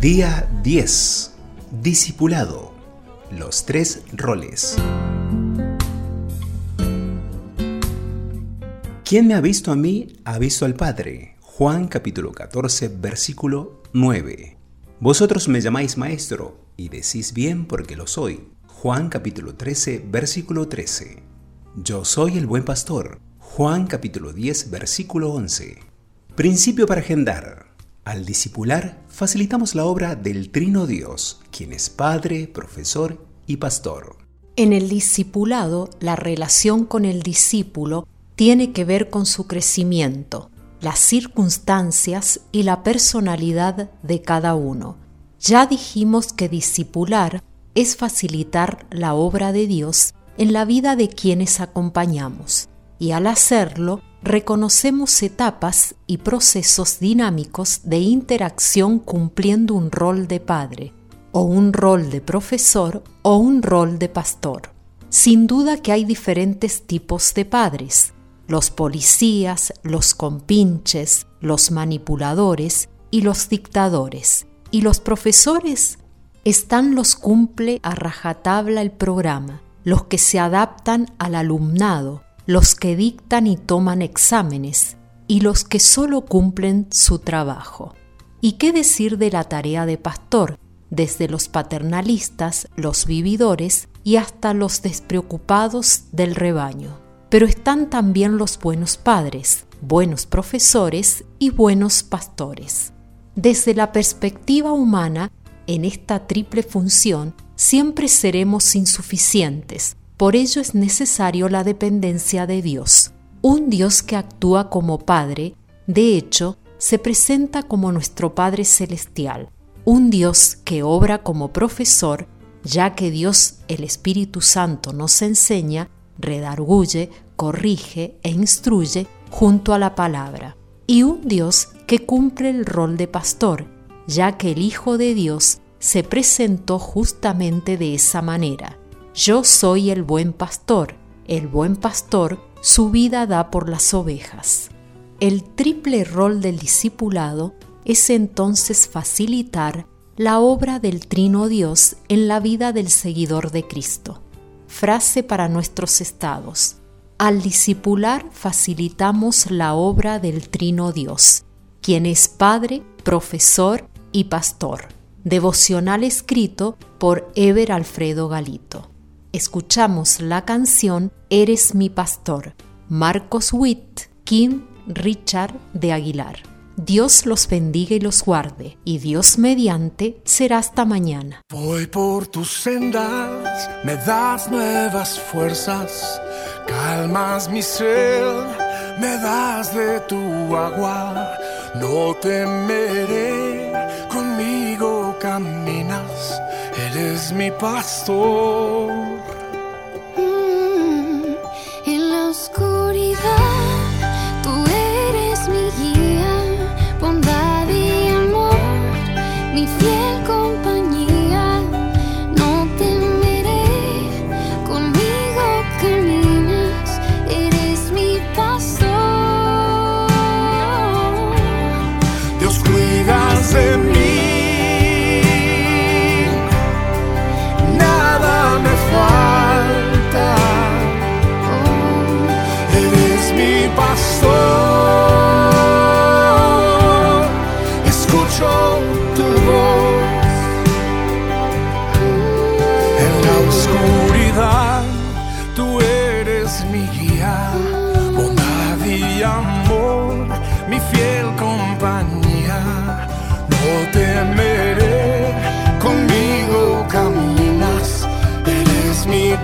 Día 10. Discipulado. Los tres roles. Quien me ha visto a mí, ha visto al Padre. Juan capítulo 14, versículo 9. Vosotros me llamáis maestro, y decís bien porque lo soy. Juan capítulo 13, versículo 13. Yo soy el buen pastor. Juan capítulo 10, versículo 11. Principio para agendar. Al discipular, facilitamos la obra del Trino Dios, quien es Padre, Profesor y Pastor. En el discipulado, la relación con el discípulo tiene que ver con su crecimiento, las circunstancias y la personalidad de cada uno. Ya dijimos que discipular es facilitar la obra de Dios en la vida de quienes acompañamos, y al hacerlo reconocemos etapas y procesos dinámicos de interacción cumpliendo un rol de padre, o un rol de profesor, o un rol de pastor. Sin duda que hay diferentes tipos de padres, los policías, los compinches, los manipuladores y los dictadores. Y los profesores están los cumple a rajatabla el programa, los que se adaptan al alumnado, los que dictan y toman exámenes y los que solo cumplen su trabajo. ¿Y qué decir de la tarea de pastor, desde los paternalistas, los vividores y hasta los despreocupados del rebaño? Pero están también los buenos padres, buenos profesores y buenos pastores. Desde la perspectiva humana, en esta triple función siempre seremos insuficientes, por ello es necesario la dependencia de Dios. Un Dios que actúa como Padre, de hecho, se presenta como nuestro Padre Celestial. Un Dios que obra como profesor, ya que Dios, el Espíritu Santo, nos enseña, redarguye, corrige e instruye junto a la palabra. Y un Dios que cumple el rol de pastor, ya que el Hijo de Dios se presentó justamente de esa manera. Yo soy el buen pastor. El buen pastor su vida da por las ovejas. El triple rol del discipulado es entonces facilitar la obra del Trino Dios en la vida del seguidor de Cristo. Frase para nuestros estados. Al discipular facilitamos la obra del Trino Dios, quien es Padre, Profesor y Pastor. Devocional escrito por Ever Alfredo Galito escuchamos la canción Eres mi pastor, Marcos Witt, Kim Richard de Aguilar. Dios los bendiga y los guarde, y Dios mediante será hasta mañana. Voy por tus sendas, me das nuevas fuerzas, calmas mi sed, me das de tu agua, no temeré, conmigo caminas, eres mi pastor.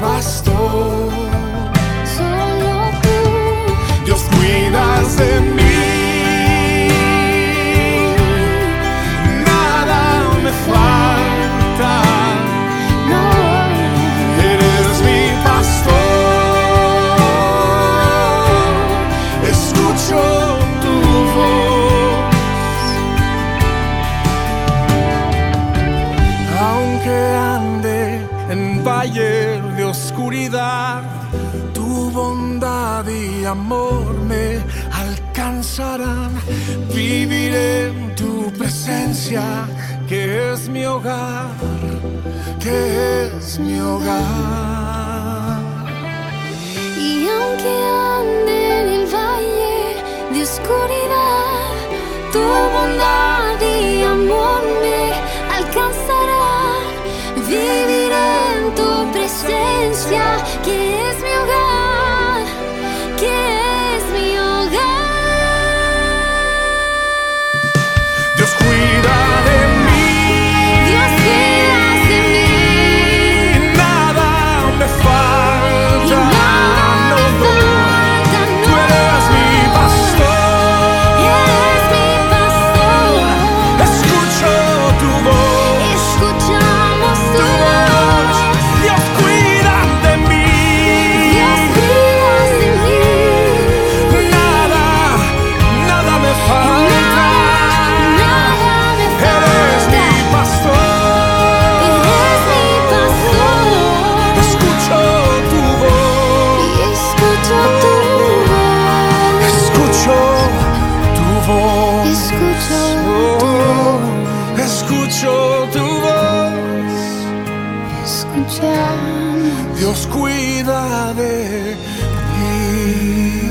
pastor. Solo tú, Dios, cuidas de mí. Nada me falta. No. Eres mi pastor. Escucho tu voz. Aunque ande en valle oscuridad, tu bondad y amor me alcanzarán. Viviré en tu presencia, que es mi hogar, que es mi hogar. Y aunque Dios cuida de ti.